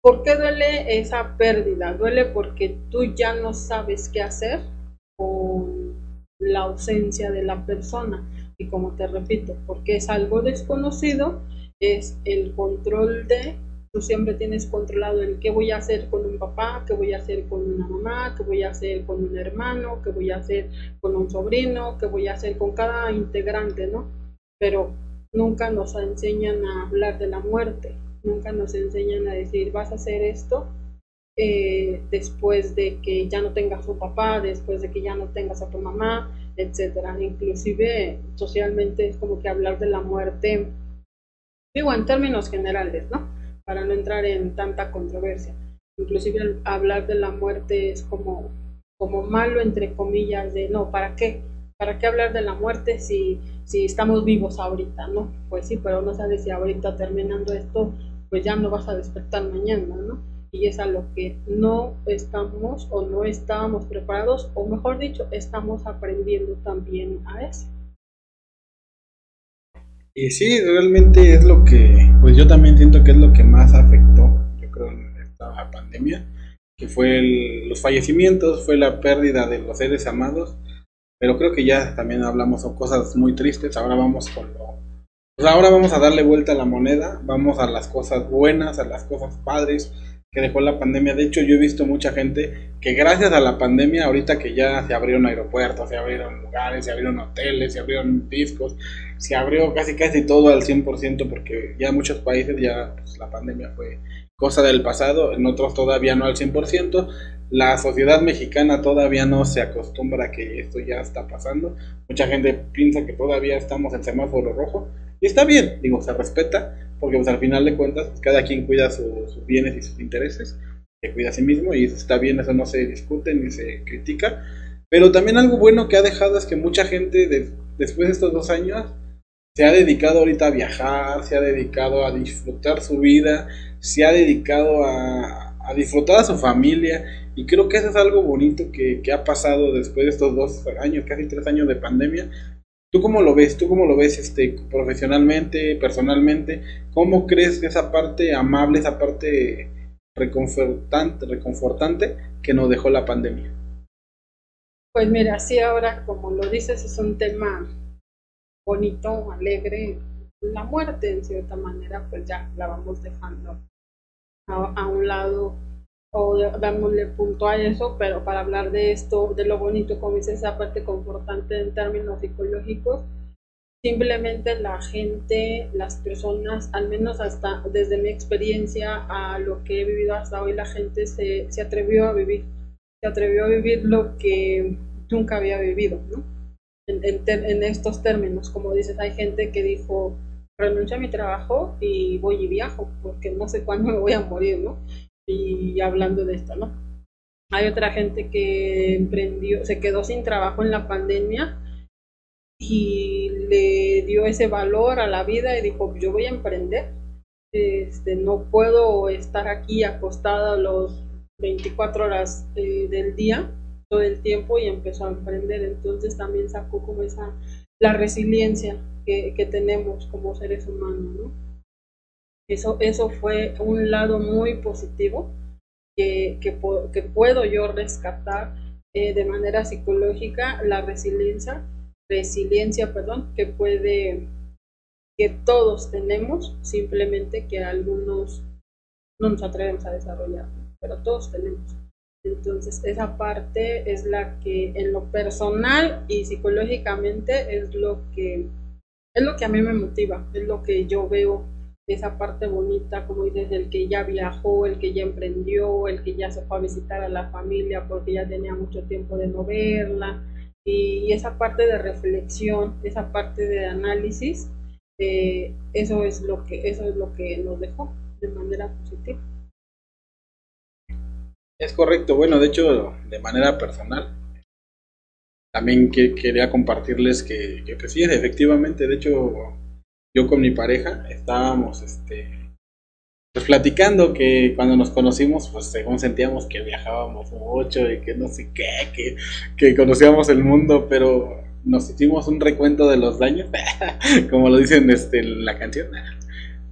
¿Por qué duele esa pérdida? Duele porque tú ya no sabes qué hacer con la ausencia de la persona. Y como te repito, porque es algo desconocido, es el control de, tú siempre tienes controlado el qué voy a hacer con un papá, qué voy a hacer con una mamá, qué voy a hacer con un hermano, qué voy a hacer con un sobrino, qué voy a hacer con cada integrante, ¿no? Pero nunca nos enseñan a hablar de la muerte nunca nos enseñan a decir, vas a hacer esto eh, después de que ya no tengas a tu papá, después de que ya no tengas a tu mamá, etcétera. Inclusive socialmente es como que hablar de la muerte, digo en términos generales, ¿no? Para no entrar en tanta controversia. Inclusive hablar de la muerte es como, como malo entre comillas de no, ¿para qué? ¿Para qué hablar de la muerte si, si estamos vivos ahorita, no? Pues sí, pero no sabes si ahorita terminando esto pues ya no vas a despertar mañana, ¿no? Y es a lo que no estamos o no estábamos preparados, o mejor dicho, estamos aprendiendo también a eso. Y sí, realmente es lo que, pues yo también siento que es lo que más afectó, yo creo, en esta pandemia, que fue los fallecimientos, fue la pérdida de los seres amados, pero creo que ya también hablamos de cosas muy tristes, ahora vamos con lo pues ahora vamos a darle vuelta a la moneda, vamos a las cosas buenas, a las cosas padres que dejó la pandemia. De hecho, yo he visto mucha gente que gracias a la pandemia, ahorita que ya se abrieron aeropuertos, se abrieron lugares, se abrieron hoteles, se abrieron discos, se abrió casi casi todo al 100% porque ya en muchos países ya pues, la pandemia fue cosa del pasado, en otros todavía no al 100%. La sociedad mexicana todavía no se acostumbra a que esto ya está pasando. Mucha gente piensa que todavía estamos en semáforo rojo, y está bien, digo, se respeta, porque pues al final de cuentas pues, cada quien cuida sus bienes y sus intereses, que cuida a sí mismo y está bien, eso no se discute ni se critica. Pero también algo bueno que ha dejado es que mucha gente después de estos dos años se ha dedicado ahorita a viajar, se ha dedicado a disfrutar su vida, se ha dedicado a, disfrutar a su familia y creo que eso es algo bonito que, que, ha pasado después de estos dos años, casi tres años de pandemia, ¿Tú cómo lo ves? ¿Tú cómo lo ves este, profesionalmente, personalmente? ¿Cómo crees que esa parte amable, esa parte reconfortante, reconfortante que nos dejó la pandemia? Pues mira, sí, ahora como lo dices, es un tema bonito, alegre. La muerte, en cierta manera, pues ya la vamos dejando a, un lado o dándole punto a eso, pero para hablar de esto, de lo bonito, como dice esa parte confortante en términos psicológicos, simplemente la gente, las personas, al menos hasta desde mi experiencia a lo que he vivido hasta hoy, la gente se, se atrevió a vivir, se atrevió a vivir lo que nunca había vivido, ¿no? En, estos términos, como dices, hay gente que dijo, renuncio a mi trabajo y voy y viajo, porque no sé cuándo me voy a morir, ¿no? Y hablando de esto, ¿no? Hay otra gente que emprendió, se quedó sin trabajo en la pandemia y le dio ese valor a la vida y dijo, yo voy a emprender. Este, no puedo estar aquí acostada los 24 horas eh, del día, todo el tiempo y empezó a emprender. Entonces también sacó como esa, la resiliencia que, que tenemos como seres humanos, ¿no? Eso, eso fue un lado muy positivo que, que, puedo yo rescatar eh, de manera psicológica, la resiliencia resiliencia, perdón, que puede, que todos tenemos, simplemente que algunos no nos atrevemos a desarrollar, pero todos tenemos. Entonces, esa parte es la que en lo personal y psicológicamente es lo que es lo que a mí me motiva, es lo que yo veo esa parte bonita, como dices, el que ya viajó, el que ya emprendió, el que ya se fue a visitar a la familia porque ya tenía mucho tiempo de no verla, y esa parte de reflexión, esa parte de análisis, eh, eso es lo que eso es lo que nos dejó de manera positiva. Es correcto, bueno, de hecho, de manera personal, también que, quería compartirles que, que, que, sí, efectivamente, de hecho, yo con mi pareja estábamos, este, pues platicando que cuando nos conocimos, pues según sentíamos que viajábamos mucho y que no sé qué, que, que conocíamos el mundo, pero nos hicimos un recuento de los daños, como lo dicen este, en la canción.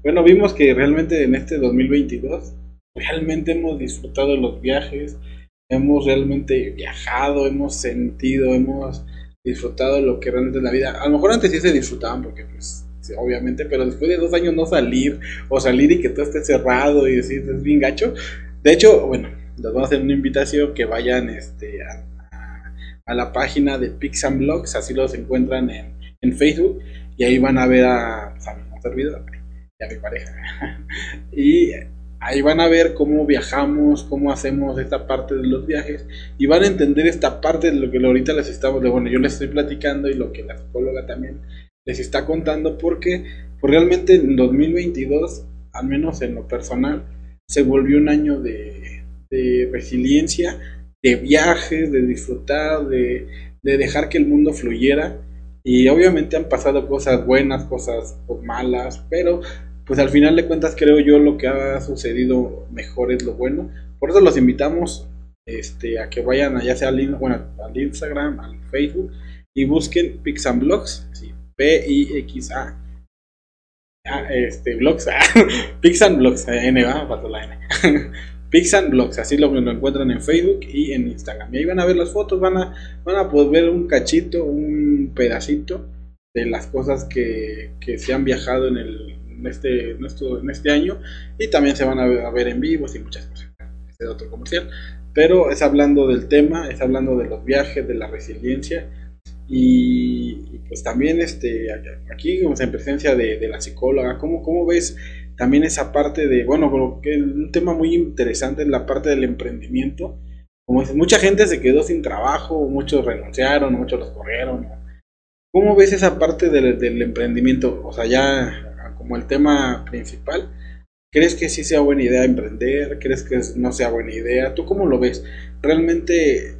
Bueno, vimos que realmente en este 2022 realmente hemos disfrutado los viajes, hemos realmente viajado, hemos sentido, hemos disfrutado lo que realmente es la vida. A lo mejor antes sí se disfrutaban porque pues obviamente, pero después de dos años no salir, o salir y que todo esté cerrado y decir, es bien gacho. De hecho, bueno, les vamos a hacer una invitación que vayan este, a, la página de Pix Blogs, así los encuentran en, en, Facebook, y ahí van a ver a, a mi servidor y a mi pareja. y ahí van a ver cómo viajamos, cómo hacemos esta parte de los viajes y van a entender esta parte de lo que ahorita les estamos, bueno, yo les estoy platicando y lo que la psicóloga también les está contando porque pues realmente en 2022, al menos en lo personal, se volvió un año de, resiliencia, de viajes, de disfrutar, de, dejar que el mundo fluyera. Y obviamente han pasado cosas buenas, cosas malas, pero pues al final de cuentas creo yo lo que ha sucedido mejor es lo bueno. Por eso los invitamos este, a que vayan allá sea al, Instagram, al Facebook y busquen Pix and Blogs, P-I-X-A. Ah, este, blogs, ah, Pixan Blogs, eh, N, va, faltó la N. Blogs, así lo, encuentran en Facebook y en Instagram. Y ahí van a ver las fotos, van a, van a poder ver un cachito, un pedacito de las cosas que, que se han viajado en, el, este, en, en este año y también se van a ver, a ver en vivos y muchas cosas. Este es otro comercial. Pero es hablando del tema, es hablando de los viajes, de la resiliencia y, pues también este, aquí en presencia de, la psicóloga, ¿cómo, ¿cómo, ves también esa parte de, bueno, un tema muy interesante es la parte del emprendimiento? Como mucha gente se quedó sin trabajo, muchos renunciaron, muchos los corrieron. ¿Cómo ves esa parte del, del emprendimiento? O sea, ya como el tema principal, ¿crees que sí sea buena idea emprender? ¿Crees que no sea buena idea? ¿Tú cómo lo ves? ¿Realmente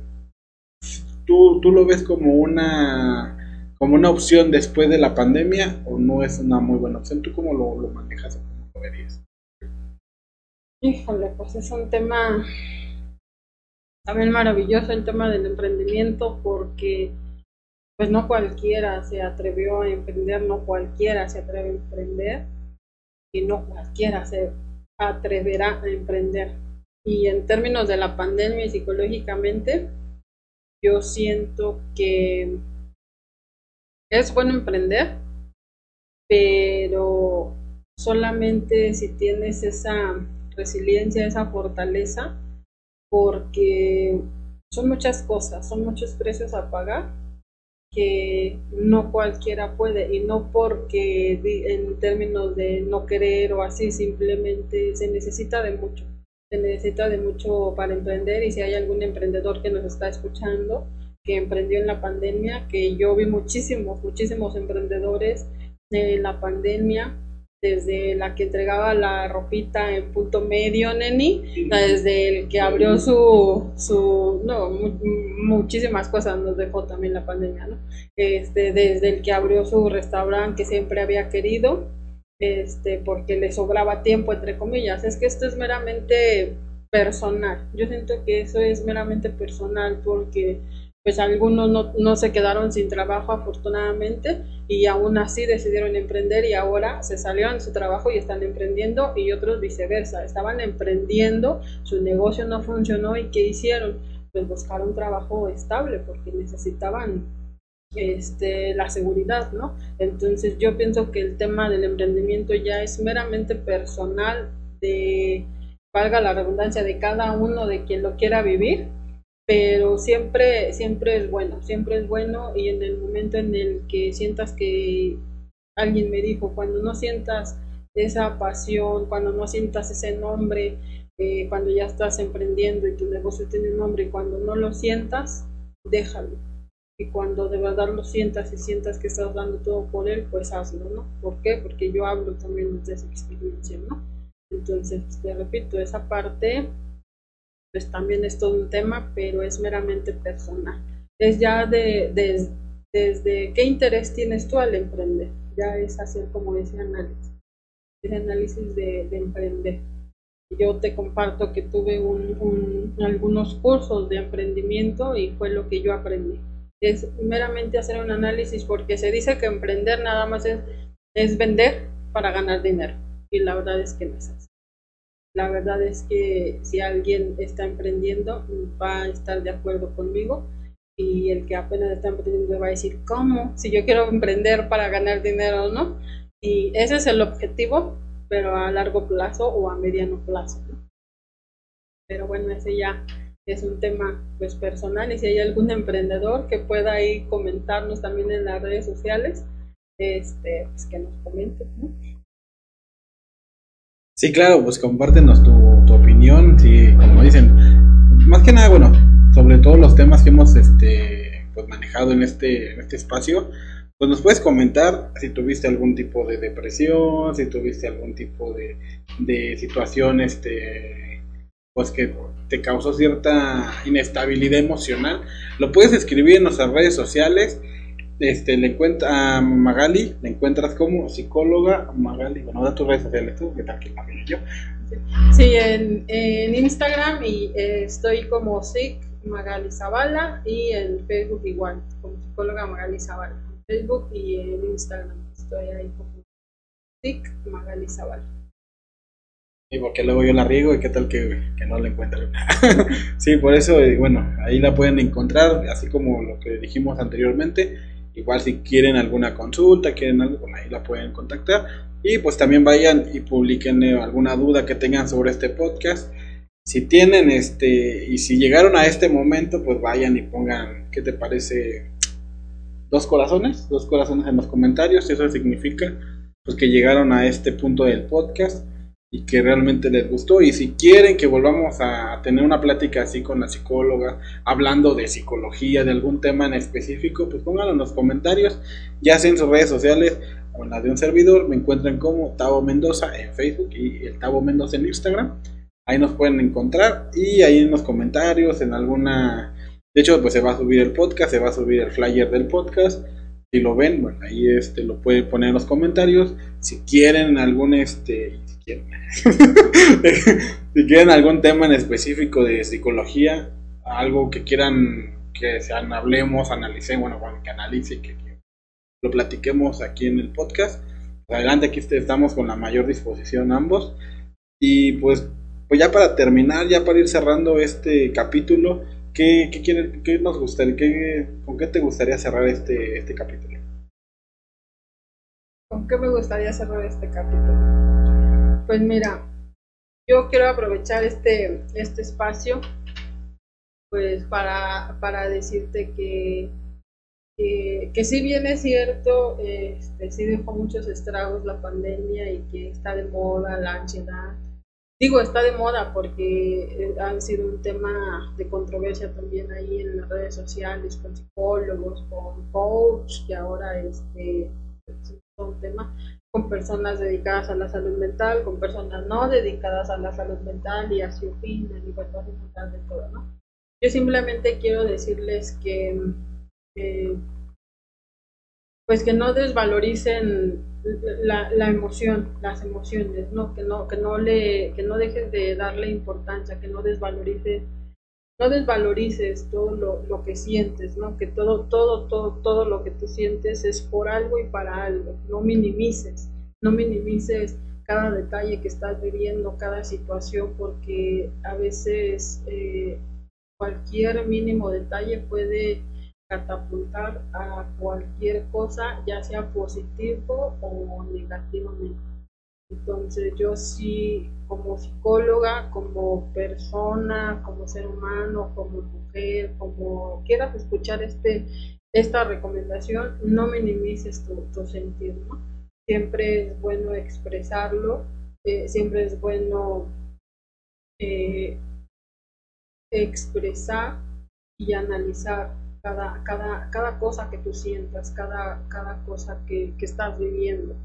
¿Tú, ¿Tú lo ves como una, como una opción después de la pandemia o no es una muy buena opción? ¿Tú cómo lo, lo manejas o cómo lo verías? Híjole, pues es un tema también maravilloso el tema del emprendimiento porque pues no cualquiera se atrevió a emprender, no cualquiera se atreve a emprender y no cualquiera se atreverá a emprender. Y en términos de la pandemia y psicológicamente, yo siento que es bueno emprender, pero solamente si tienes esa resiliencia, esa fortaleza porque son muchas cosas, son muchos precios a pagar que no cualquiera puede y no porque en términos de no querer o así, simplemente se necesita de mucho, se necesita de mucho para emprender y si hay algún emprendedor que nos está escuchando que emprendió en la pandemia, que yo vi muchísimos, muchísimos emprendedores en la pandemia desde la que entregaba la ropita en punto medio, Neni, desde el que abrió su, su no, muchísimas cosas nos dejó también la pandemia, ¿no? Este, desde el que abrió su restaurante que siempre había querido, este, porque le sobraba tiempo, entre comillas. Es que esto es meramente personal. Yo siento que eso es meramente personal porque pues algunos no, no, se quedaron sin trabajo afortunadamente y aún así decidieron emprender y ahora se salieron de su trabajo y están emprendiendo y otros viceversa, estaban emprendiendo, su negocio no funcionó y ¿qué hicieron? Pues buscar un trabajo estable porque necesitaban este, la seguridad, ¿no? Entonces yo pienso que el tema del emprendimiento ya es meramente personal de, valga la redundancia, de cada uno de quien lo quiera vivir pero siempre, siempre es bueno, siempre es bueno y en el momento en el que sientas que alguien me dijo, cuando no sientas esa pasión, cuando no sientas ese nombre, eh, cuando ya estás emprendiendo y tu negocio tiene un nombre cuando no lo sientas, déjalo. Y cuando de verdad lo sientas y sientas que estás dando todo por él, pues hazlo, ¿no? ¿Por qué? Porque yo hablo también de esa experiencia, ¿no? Entonces, te repito, esa parte pues también es todo un tema, pero es meramente personal. Es ya de, desde qué interés tienes tú al emprender, ya es hacer como ese análisis, ese análisis de, emprender. Yo te comparto que tuve un, algunos cursos de emprendimiento y fue lo que yo aprendí. Es meramente hacer un análisis porque se dice que emprender nada más es, es vender para ganar dinero y la verdad es que no es así. La verdad es que si alguien está emprendiendo, va a estar de acuerdo conmigo y el que apenas está emprendiendo va a decir, ¿cómo? Si yo quiero emprender para ganar dinero, ¿no? Y ese es el objetivo, pero a largo plazo o a mediano plazo. Pero bueno, ese ya es un tema pues personal y si hay algún emprendedor que pueda ahí comentarnos también en las redes sociales, este, pues que nos comente. Sí, claro, pues compártenos tu, opinión, sí, como dicen, más que nada, bueno, sobre todos los temas que hemos este, pues, manejado en este, en este espacio, pues nos puedes comentar si tuviste algún tipo de depresión, si tuviste algún tipo de, de situación, este, pues que te causó cierta inestabilidad emocional, lo puedes escribir en nuestras redes sociales este, le encuentra a Magali, le encuentras como psicóloga Magali, bueno, da tus redes sociales tú, ¿qué tal que la yo? Sí, en, en Instagram y eh, estoy como psic Magali Zavala y en Facebook igual, como psicóloga Magali Zavala, en Facebook y en Instagram estoy ahí como psic Magali Zavala. Y porque luego yo la riego y qué tal que, que no la encuentro. sí, por eso, eh, bueno, ahí la pueden encontrar, así como lo que dijimos anteriormente Igual si quieren alguna consulta, quieren algo, ahí la pueden contactar. Y pues también vayan y publiquen eh, alguna duda que tengan sobre este podcast. Si tienen este, y si llegaron a este momento, pues vayan y pongan, ¿qué te parece? Dos corazones, dos corazones en los comentarios. Eso significa pues que llegaron a este punto del podcast y que realmente les gustó. Y si quieren que volvamos a tener una plática así con la psicóloga, hablando de psicología, de algún tema en específico, pues pónganlo en los comentarios, ya sea en sus redes sociales o en las de un servidor. Me encuentran como Tavo Mendoza en Facebook y el Tavo Mendoza en Instagram. Ahí nos pueden encontrar y ahí en los comentarios, en alguna... De hecho, pues se va a subir el podcast, se va a subir el flyer del podcast. Si lo ven, bueno, ahí este, lo pueden poner en los comentarios. Si quieren algún este, si quieren algún tema en específico de psicología, algo que quieran que sean, hablemos, analicemos, bueno, que analice, que, que, lo platiquemos aquí en el podcast. Pues adelante, aquí estamos con la mayor disposición ambos. Y pues, pues ya para terminar, ya para ir cerrando este capítulo, ¿qué, qué, quieren, qué nos gustaría, qué, con qué te gustaría cerrar este, este capítulo? ¿Con qué me gustaría cerrar este capítulo? Pues mira, yo quiero aprovechar este, este espacio pues para, para decirte que, que, que si bien es cierto, este, sí dejó muchos estragos la pandemia y que está de moda la ansiedad. Digo, está de moda porque eh, ha sido un tema de controversia también ahí en las redes sociales, con psicólogos, con coach, que ahora este, es un tema con personas dedicadas a la salud mental, con personas no dedicadas a la salud mental y así opinan y bueno, de todo, ¿no? Yo simplemente quiero decirles que, pues que no desvaloricen la, la, emoción, las emociones, ¿no? Que no, que no le, que no dejes de darle importancia, que no desvalorices, no desvalorices todo lo, que sientes, ¿no? Que todo, todo, todo, todo lo que tú sientes es por algo y para algo. No minimices, no minimices cada detalle que estás viviendo, cada situación, porque a veces eh, cualquier mínimo detalle puede catapultar a cualquier cosa, ya sea positivo o negativamente. Entonces yo sí, como psicóloga, como persona, como ser humano, como mujer, como quieras escuchar este, esta recomendación, no minimices tu, tu sentir. Siempre es bueno expresarlo, eh, siempre es bueno eh, expresar y analizar cada, cada, cada cosa que tú sientas, cada, cada cosa que, que estás viviendo.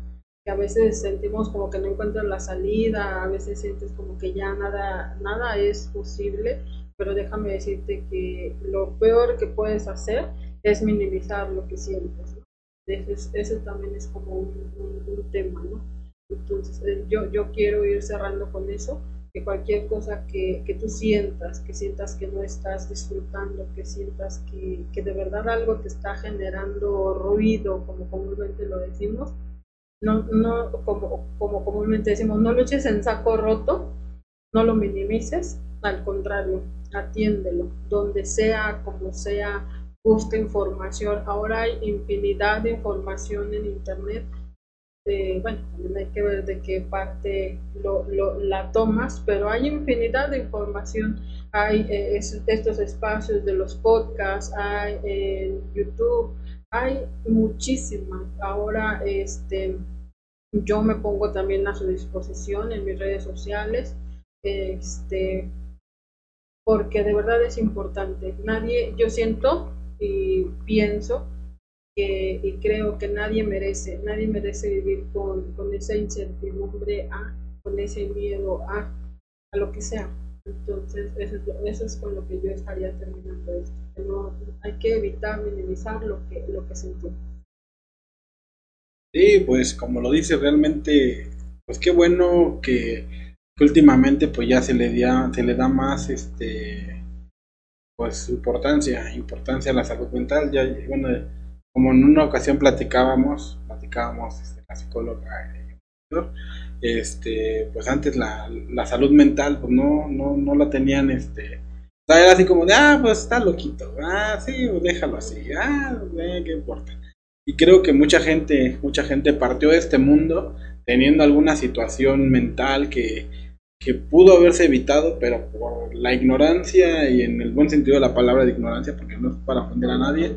Que a veces sentimos como que no encuentras la salida, a veces sientes como que ya nada, nada es posible, pero déjame decirte que lo peor que puedes hacer es minimizar lo que sientes. Ese, también es como un, un, tema, ¿no? Entonces, eh, yo, yo quiero ir cerrando con eso que cualquier cosa que, que, tú sientas, que sientas que no estás disfrutando, que sientas que, que, de verdad algo te está generando ruido, como comúnmente lo decimos, no, no como, como comúnmente decimos, no luches en saco roto, no lo minimices, al contrario, atiéndelo, donde sea, como sea, busca información. Ahora hay infinidad de información en Internet bueno, también hay que ver de qué parte lo, la tomas, pero hay infinidad de información. Hay eh, estos espacios de los podcasts, hay en YouTube, hay muchísimas. Ahora, este, yo me pongo también a su disposición en mis redes sociales, este, porque de verdad es importante. Nadie, yo siento y pienso y creo que nadie merece, nadie merece vivir con, con esa incertidumbre a, con ese miedo a, a lo que sea. Entonces, eso es, eso es con lo que yo estaría terminando esto. no, hay que evitar minimizar lo que, lo que sentimos. Sí, pues como lo dice realmente, pues qué bueno que, últimamente pues ya se le, da, se le da más este pues importancia, importancia a la salud mental. Ya, bueno, como en una ocasión platicábamos, platicábamos este, la psicóloga este, pues antes la, la salud mental, pues no, no, no la tenían, este, o sea, era así como de, ah, pues está loquito, ah, sí, pues déjalo así, ah, eh, qué importa. Y creo que mucha gente, mucha gente partió de este mundo teniendo alguna situación mental que, que pudo haberse evitado, pero por la ignorancia y en el buen sentido de la palabra de ignorancia, porque no es para ofender a nadie,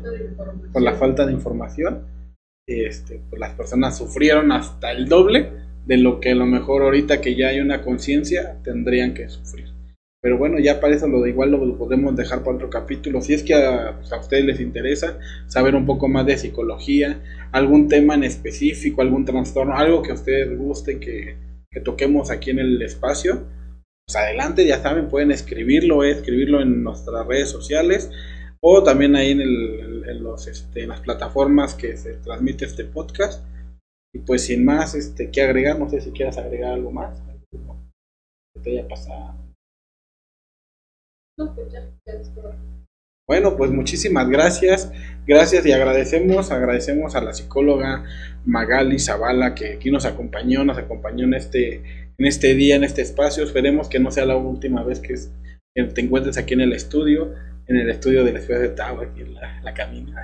por la falta de información, este, pues las personas sufrieron hasta el doble de lo que a lo mejor ahorita que ya hay una conciencia tendrían que sufrir. Pero bueno, ya para eso lo de igual lo podemos dejar para otro capítulo. Si es que a, pues, a ustedes les interesa saber un poco más de psicología, algún tema en específico, algún trastorno, algo que a ustedes guste que, que toquemos aquí en el espacio, pues adelante, ya saben, pueden escribirlo, escribirlo en nuestras redes sociales o también ahí en, el, los, este, las plataformas que se transmite este podcast. Y pues sin más, este, ¿qué agregar? No sé si quieras agregar algo más. Que te haya pasado. Pues bueno, pues muchísimas gracias, gracias y agradecemos, agradecemos a la psicóloga Magali Zavala que aquí nos acompañó, nos acompañó en este, en este día, en este espacio. Esperemos que no sea la última vez que, te encuentres aquí en el estudio, en el estudio de la ciudad de Tau, aquí en la, la camina.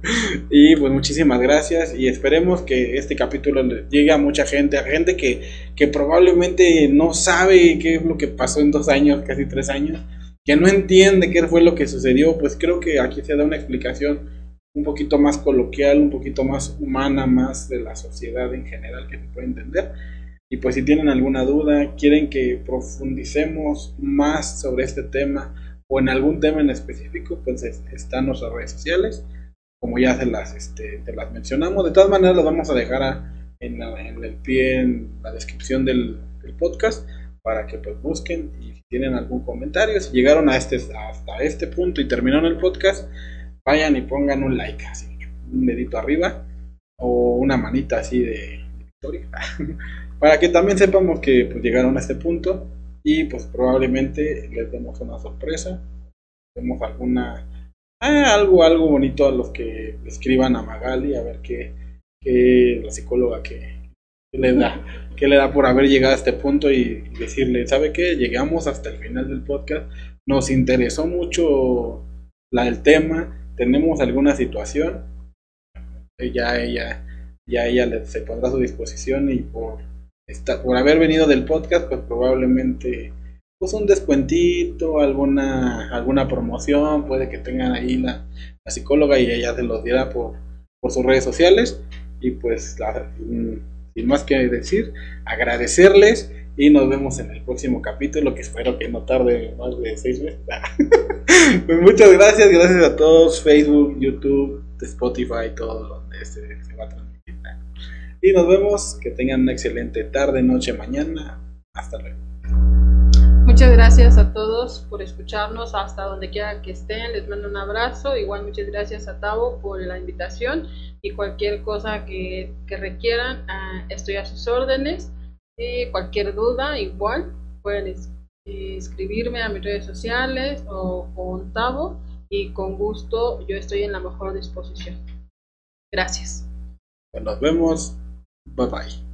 y pues muchísimas gracias y esperemos que este capítulo llegue a mucha gente, a gente que, que probablemente no sabe qué es lo que pasó en dos años, casi tres años que no entiende qué fue lo que sucedió, pues creo que aquí se da una explicación un poquito más coloquial, un poquito más humana, más de la sociedad en general que se puede entender. Y pues si tienen alguna duda, quieren que profundicemos más sobre este tema o en algún tema en específico, pues están nuestras redes sociales, como ya se las, este, las mencionamos. De todas maneras, las vamos a dejar en, el pie, en la descripción del, podcast, para que pues busquen y si tienen algún comentario, si llegaron a este, hasta este punto y terminaron el podcast, vayan y pongan un like, así, un dedito arriba o una manita así de, victoria, para que también sepamos que pues, llegaron a este punto y pues probablemente les demos una sorpresa, demos alguna ah, algo algo bonito a los que escriban a Magali a ver qué, qué la psicóloga que, le da que le da por haber llegado a este punto y decirle sabe qué llegamos hasta el final del podcast. Nos interesó mucho la del tema. Tenemos alguna situación, ya ella, ya ella se pondrá a su disposición y por, por haber venido del podcast, pues probablemente pues un descuentito, alguna, alguna promoción, puede que tengan ahí la, psicóloga y ella se los diera por, por sus redes sociales. Y pues sin más que decir, agradecerles y nos vemos en el próximo capítulo, que espero que no tarde más de seis meses. pues muchas gracias, gracias a todos, Facebook, YouTube, Spotify, todo donde se, se va a transmitir. Y nos vemos, que tengan una excelente tarde, noche, mañana. Hasta luego. Muchas gracias a todos por escucharnos hasta donde quiera que estén. Les mando un abrazo. Igual muchas gracias a Tavo por la invitación y cualquier cosa que, que requieran, ah, estoy a sus órdenes cualquier duda, igual pueden escribirme a mis redes sociales o con Tavo y con gusto yo estoy en la mejor disposición. Gracias. Nos vemos. Bye-bye.